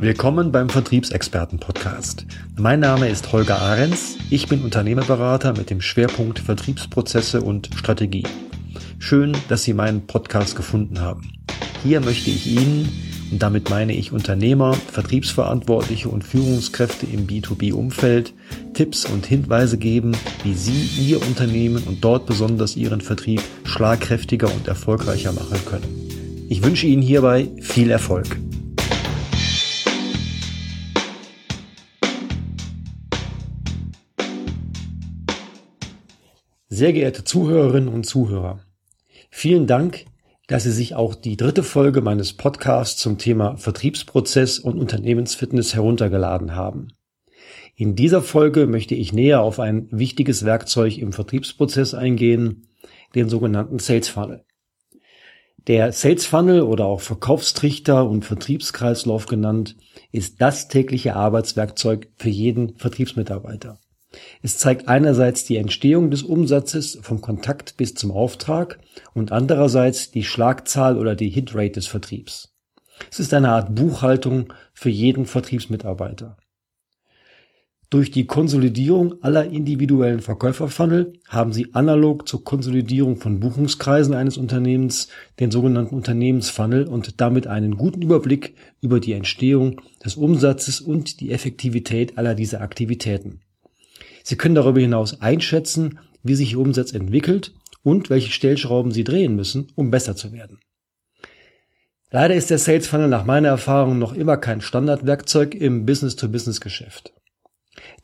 Willkommen beim Vertriebsexperten-Podcast. Mein Name ist Holger Ahrens. Ich bin Unternehmerberater mit dem Schwerpunkt Vertriebsprozesse und Strategie. Schön, dass Sie meinen Podcast gefunden haben. Hier möchte ich Ihnen, und damit meine ich Unternehmer, Vertriebsverantwortliche und Führungskräfte im B2B-Umfeld, Tipps und Hinweise geben, wie Sie Ihr Unternehmen und dort besonders Ihren Vertrieb schlagkräftiger und erfolgreicher machen können. Ich wünsche Ihnen hierbei viel Erfolg. Sehr geehrte Zuhörerinnen und Zuhörer, vielen Dank, dass Sie sich auch die dritte Folge meines Podcasts zum Thema Vertriebsprozess und Unternehmensfitness heruntergeladen haben. In dieser Folge möchte ich näher auf ein wichtiges Werkzeug im Vertriebsprozess eingehen, den sogenannten Sales Funnel. Der Sales Funnel oder auch Verkaufstrichter und Vertriebskreislauf genannt, ist das tägliche Arbeitswerkzeug für jeden Vertriebsmitarbeiter. Es zeigt einerseits die Entstehung des Umsatzes vom Kontakt bis zum Auftrag und andererseits die Schlagzahl oder die Hitrate des Vertriebs. Es ist eine Art Buchhaltung für jeden Vertriebsmitarbeiter. Durch die Konsolidierung aller individuellen Verkäuferfunnel haben Sie analog zur Konsolidierung von Buchungskreisen eines Unternehmens den sogenannten Unternehmensfunnel und damit einen guten Überblick über die Entstehung des Umsatzes und die Effektivität aller dieser Aktivitäten. Sie können darüber hinaus einschätzen, wie sich Ihr Umsatz entwickelt und welche Stellschrauben Sie drehen müssen, um besser zu werden. Leider ist der Sales Funnel nach meiner Erfahrung noch immer kein Standardwerkzeug im Business-to-Business-Geschäft.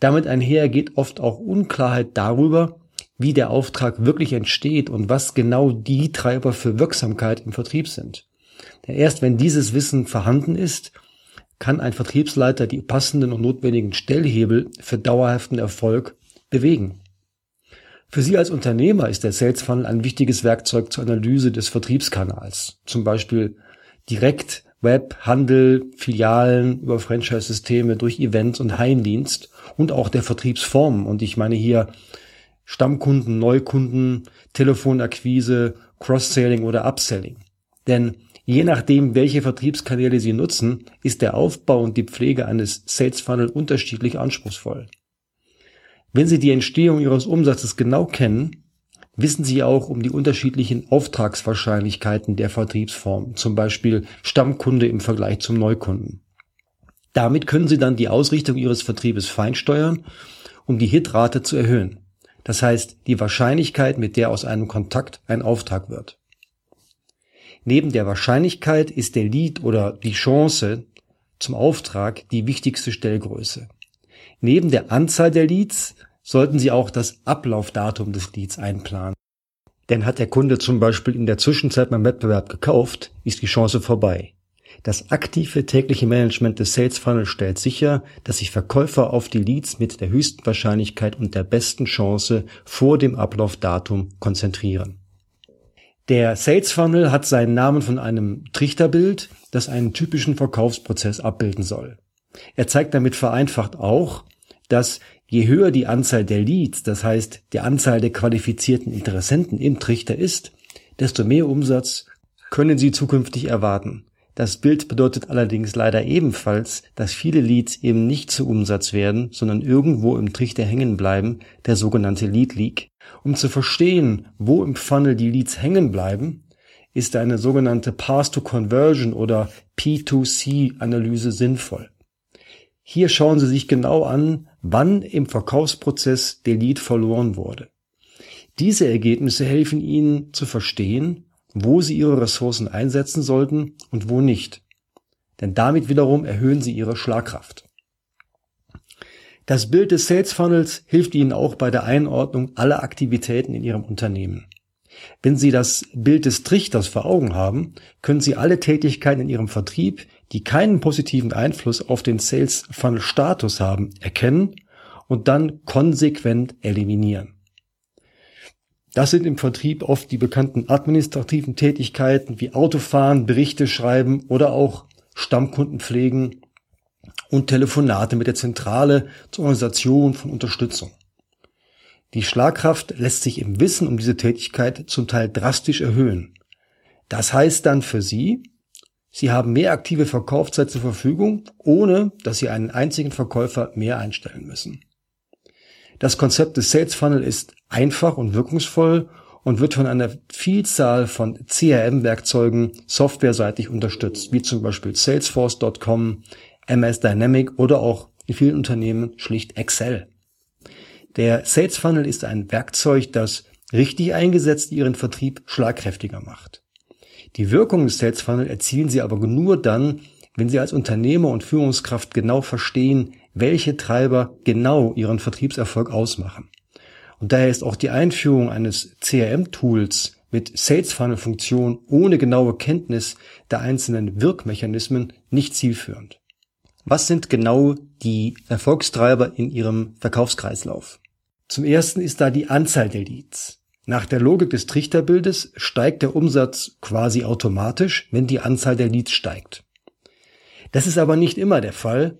Damit einher geht oft auch Unklarheit darüber, wie der Auftrag wirklich entsteht und was genau die Treiber für Wirksamkeit im Vertrieb sind. Denn erst wenn dieses Wissen vorhanden ist, kann ein Vertriebsleiter die passenden und notwendigen Stellhebel für dauerhaften Erfolg bewegen. Für Sie als Unternehmer ist der Sales Funnel ein wichtiges Werkzeug zur Analyse des Vertriebskanals. Zum Beispiel direkt Web, Handel, Filialen über Franchise-Systeme durch Events und Heimdienst und auch der Vertriebsformen. Und ich meine hier Stammkunden, Neukunden, Telefonakquise, Cross-Selling oder Upselling. Denn Je nachdem, welche Vertriebskanäle Sie nutzen, ist der Aufbau und die Pflege eines Sales Funnel unterschiedlich anspruchsvoll. Wenn Sie die Entstehung Ihres Umsatzes genau kennen, wissen Sie auch um die unterschiedlichen Auftragswahrscheinlichkeiten der Vertriebsform, zum Beispiel Stammkunde im Vergleich zum Neukunden. Damit können Sie dann die Ausrichtung Ihres Vertriebes feinsteuern, um die Hitrate zu erhöhen. Das heißt, die Wahrscheinlichkeit, mit der aus einem Kontakt ein Auftrag wird. Neben der Wahrscheinlichkeit ist der Lead oder die Chance zum Auftrag die wichtigste Stellgröße. Neben der Anzahl der Leads sollten Sie auch das Ablaufdatum des Leads einplanen. Denn hat der Kunde zum Beispiel in der Zwischenzeit beim Wettbewerb gekauft, ist die Chance vorbei. Das aktive tägliche Management des Sales Funnel stellt sicher, dass sich Verkäufer auf die Leads mit der höchsten Wahrscheinlichkeit und der besten Chance vor dem Ablaufdatum konzentrieren. Der Sales Funnel hat seinen Namen von einem Trichterbild, das einen typischen Verkaufsprozess abbilden soll. Er zeigt damit vereinfacht auch, dass je höher die Anzahl der Leads, das heißt die Anzahl der qualifizierten Interessenten im Trichter ist, desto mehr Umsatz können Sie zukünftig erwarten. Das Bild bedeutet allerdings leider ebenfalls, dass viele Leads eben nicht zu Umsatz werden, sondern irgendwo im Trichter hängen bleiben, der sogenannte Lead Leak. Um zu verstehen, wo im Funnel die Leads hängen bleiben, ist eine sogenannte Path to Conversion oder P2C Analyse sinnvoll. Hier schauen Sie sich genau an, wann im Verkaufsprozess der Lead verloren wurde. Diese Ergebnisse helfen Ihnen zu verstehen, wo sie ihre Ressourcen einsetzen sollten und wo nicht. Denn damit wiederum erhöhen sie ihre Schlagkraft. Das Bild des Sales Funnels hilft Ihnen auch bei der Einordnung aller Aktivitäten in Ihrem Unternehmen. Wenn Sie das Bild des Trichters vor Augen haben, können Sie alle Tätigkeiten in Ihrem Vertrieb, die keinen positiven Einfluss auf den Sales Funnel Status haben, erkennen und dann konsequent eliminieren. Das sind im Vertrieb oft die bekannten administrativen Tätigkeiten wie Autofahren, Berichte schreiben oder auch Stammkunden pflegen und Telefonate mit der Zentrale zur Organisation von Unterstützung. Die Schlagkraft lässt sich im Wissen um diese Tätigkeit zum Teil drastisch erhöhen. Das heißt dann für Sie, Sie haben mehr aktive Verkaufszeit zur Verfügung, ohne dass Sie einen einzigen Verkäufer mehr einstellen müssen. Das Konzept des Sales Funnel ist einfach und wirkungsvoll und wird von einer Vielzahl von CRM-Werkzeugen softwareseitig unterstützt, wie zum Beispiel Salesforce.com, MS Dynamic oder auch in vielen Unternehmen schlicht Excel. Der Sales Funnel ist ein Werkzeug, das richtig eingesetzt Ihren Vertrieb schlagkräftiger macht. Die Wirkung des Sales Funnel erzielen Sie aber nur dann, wenn Sie als Unternehmer und Führungskraft genau verstehen, welche Treiber genau Ihren Vertriebserfolg ausmachen. Und daher ist auch die Einführung eines CRM-Tools mit Sales Funnel Funktion ohne genaue Kenntnis der einzelnen Wirkmechanismen nicht zielführend. Was sind genau die Erfolgstreiber in Ihrem Verkaufskreislauf? Zum ersten ist da die Anzahl der Leads. Nach der Logik des Trichterbildes steigt der Umsatz quasi automatisch, wenn die Anzahl der Leads steigt. Das ist aber nicht immer der Fall.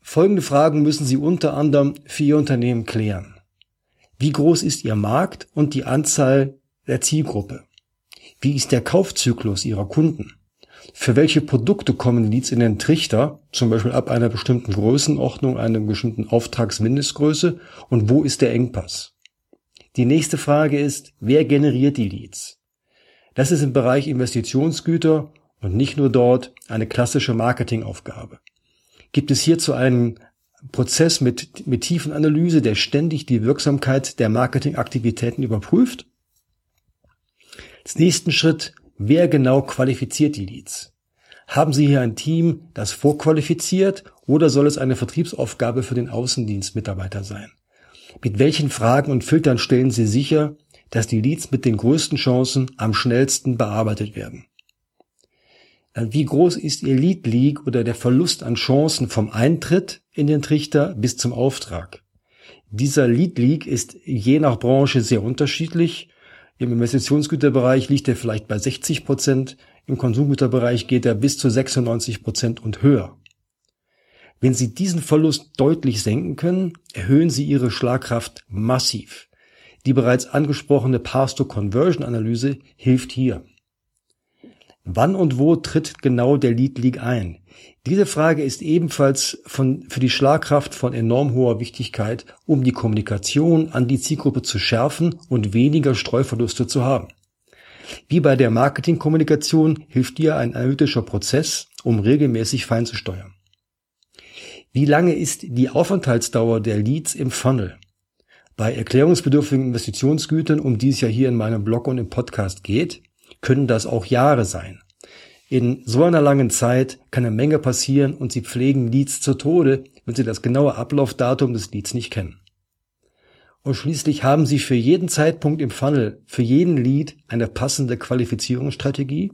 Folgende Fragen müssen Sie unter anderem für Ihr Unternehmen klären. Wie groß ist Ihr Markt und die Anzahl der Zielgruppe? Wie ist der Kaufzyklus Ihrer Kunden? Für welche Produkte kommen Leads in den Trichter, zum Beispiel ab einer bestimmten Größenordnung, einer bestimmten Auftragsmindestgröße und wo ist der Engpass? Die nächste Frage ist, wer generiert die Leads? Das ist im Bereich Investitionsgüter und nicht nur dort eine klassische Marketingaufgabe. Gibt es hierzu einen Prozess mit, mit tiefen Analyse, der ständig die Wirksamkeit der Marketingaktivitäten überprüft? Als nächsten Schritt, wer genau qualifiziert die Leads? Haben Sie hier ein Team, das vorqualifiziert oder soll es eine Vertriebsaufgabe für den Außendienstmitarbeiter sein? Mit welchen Fragen und Filtern stellen Sie sicher, dass die Leads mit den größten Chancen am schnellsten bearbeitet werden? Wie groß ist Ihr Lead Leak oder der Verlust an Chancen vom Eintritt in den Trichter bis zum Auftrag? Dieser Lead Leak ist je nach Branche sehr unterschiedlich. Im Investitionsgüterbereich liegt er vielleicht bei 60 Prozent, im Konsumgüterbereich geht er bis zu 96 Prozent und höher. Wenn Sie diesen Verlust deutlich senken können, erhöhen Sie Ihre Schlagkraft massiv. Die bereits angesprochene Path-to-Conversion-Analyse hilft hier. Wann und wo tritt genau der Lead Leak ein? Diese Frage ist ebenfalls von, für die Schlagkraft von enorm hoher Wichtigkeit, um die Kommunikation an die Zielgruppe zu schärfen und weniger Streuverluste zu haben. Wie bei der Marketingkommunikation hilft dir ein analytischer Prozess, um regelmäßig fein zu steuern. Wie lange ist die Aufenthaltsdauer der Leads im Funnel? Bei erklärungsbedürftigen Investitionsgütern, um die es ja hier in meinem Blog und im Podcast geht, können das auch Jahre sein. In so einer langen Zeit kann eine Menge passieren und Sie pflegen Leads zu Tode, wenn Sie das genaue Ablaufdatum des Leads nicht kennen. Und schließlich haben Sie für jeden Zeitpunkt im Funnel, für jeden Lead eine passende Qualifizierungsstrategie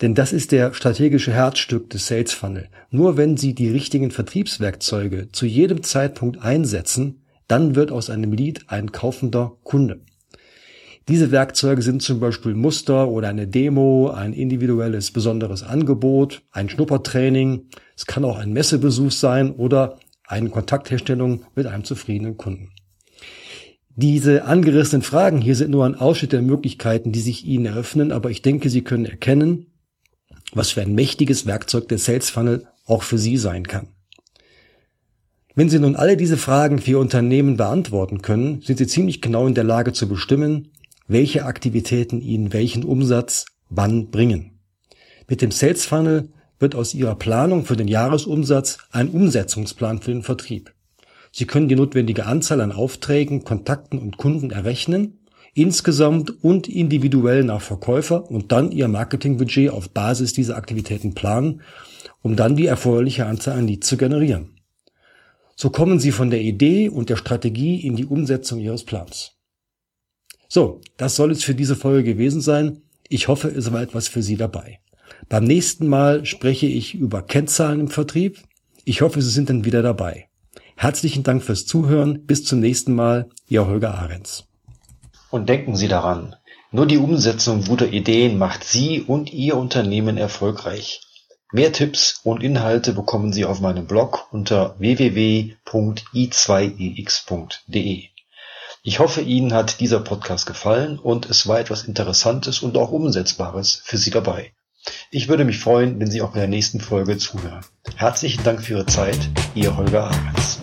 denn das ist der strategische Herzstück des Sales Funnel. Nur wenn Sie die richtigen Vertriebswerkzeuge zu jedem Zeitpunkt einsetzen, dann wird aus einem Lead ein kaufender Kunde. Diese Werkzeuge sind zum Beispiel Muster oder eine Demo, ein individuelles besonderes Angebot, ein Schnuppertraining. Es kann auch ein Messebesuch sein oder eine Kontaktherstellung mit einem zufriedenen Kunden. Diese angerissenen Fragen hier sind nur ein Ausschnitt der Möglichkeiten, die sich Ihnen eröffnen, aber ich denke, Sie können erkennen, was für ein mächtiges Werkzeug der Sales Funnel auch für Sie sein kann. Wenn Sie nun alle diese Fragen für Ihr Unternehmen beantworten können, sind Sie ziemlich genau in der Lage zu bestimmen, welche Aktivitäten Ihnen welchen Umsatz wann bringen. Mit dem Sales Funnel wird aus Ihrer Planung für den Jahresumsatz ein Umsetzungsplan für den Vertrieb. Sie können die notwendige Anzahl an Aufträgen, Kontakten und Kunden errechnen insgesamt und individuell nach Verkäufer und dann ihr Marketingbudget auf Basis dieser Aktivitäten planen, um dann die erforderliche Anzahl an Leads zu generieren. So kommen Sie von der Idee und der Strategie in die Umsetzung Ihres Plans. So, das soll es für diese Folge gewesen sein. Ich hoffe, es war etwas für Sie dabei. Beim nächsten Mal spreche ich über Kennzahlen im Vertrieb. Ich hoffe, Sie sind dann wieder dabei. Herzlichen Dank fürs Zuhören. Bis zum nächsten Mal. Ihr Holger Ahrens. Und denken Sie daran, nur die Umsetzung guter Ideen macht Sie und Ihr Unternehmen erfolgreich. Mehr Tipps und Inhalte bekommen Sie auf meinem Blog unter www.i2ex.de. Ich hoffe, Ihnen hat dieser Podcast gefallen und es war etwas Interessantes und auch Umsetzbares für Sie dabei. Ich würde mich freuen, wenn Sie auch bei der nächsten Folge zuhören. Herzlichen Dank für Ihre Zeit, Ihr Holger Ahrens.